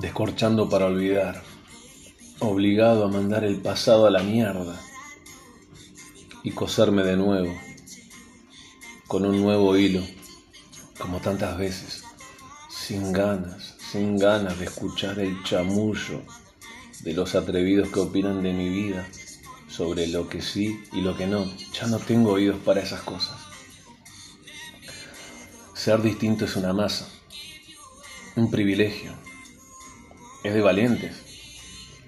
Descorchando para olvidar, obligado a mandar el pasado a la mierda y coserme de nuevo, con un nuevo hilo, como tantas veces, sin ganas, sin ganas de escuchar el chamullo de los atrevidos que opinan de mi vida, sobre lo que sí y lo que no. Ya no tengo oídos para esas cosas. Ser distinto es una masa, un privilegio. Es de valientes.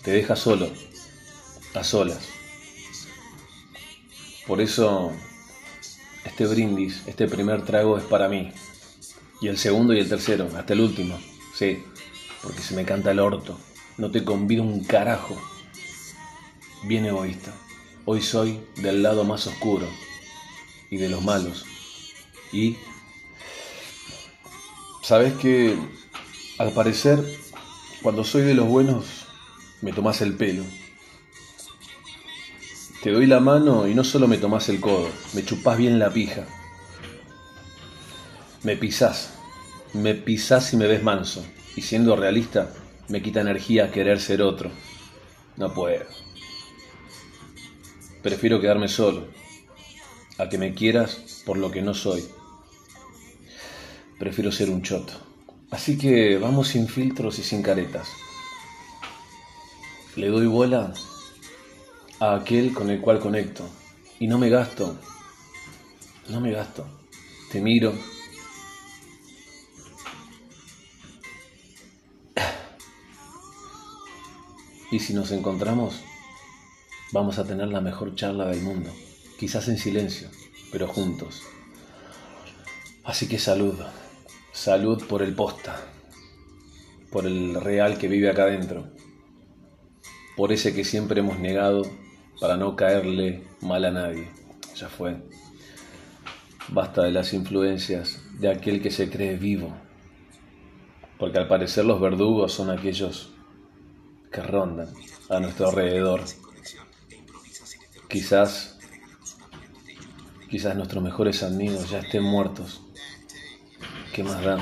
Te deja solo, a solas. Por eso, este brindis, este primer trago es para mí. Y el segundo y el tercero, hasta el último. Sí, porque se me canta el orto. No te convido un carajo. Bien egoísta. Hoy soy del lado más oscuro y de los malos. Y sabes que al parecer cuando soy de los buenos me tomas el pelo. Te doy la mano y no solo me tomás el codo, me chupás bien la pija. Me pisás, me pisás y me ves manso. Y siendo realista, me quita energía querer ser otro. No puedo. Prefiero quedarme solo, a que me quieras por lo que no soy. Prefiero ser un choto. Así que vamos sin filtros y sin caretas. Le doy bola a aquel con el cual conecto. Y no me gasto. No me gasto. Te miro. Y si nos encontramos, vamos a tener la mejor charla del mundo. Quizás en silencio, pero juntos. Así que salud. Salud por el posta. Por el real que vive acá adentro. Por ese que siempre hemos negado para no caerle mal a nadie. Ya fue. Basta de las influencias de aquel que se cree vivo. Porque al parecer los verdugos son aquellos que rondan a nuestro alrededor. Quizás, quizás nuestros mejores amigos ya estén muertos. ¿Qué más da?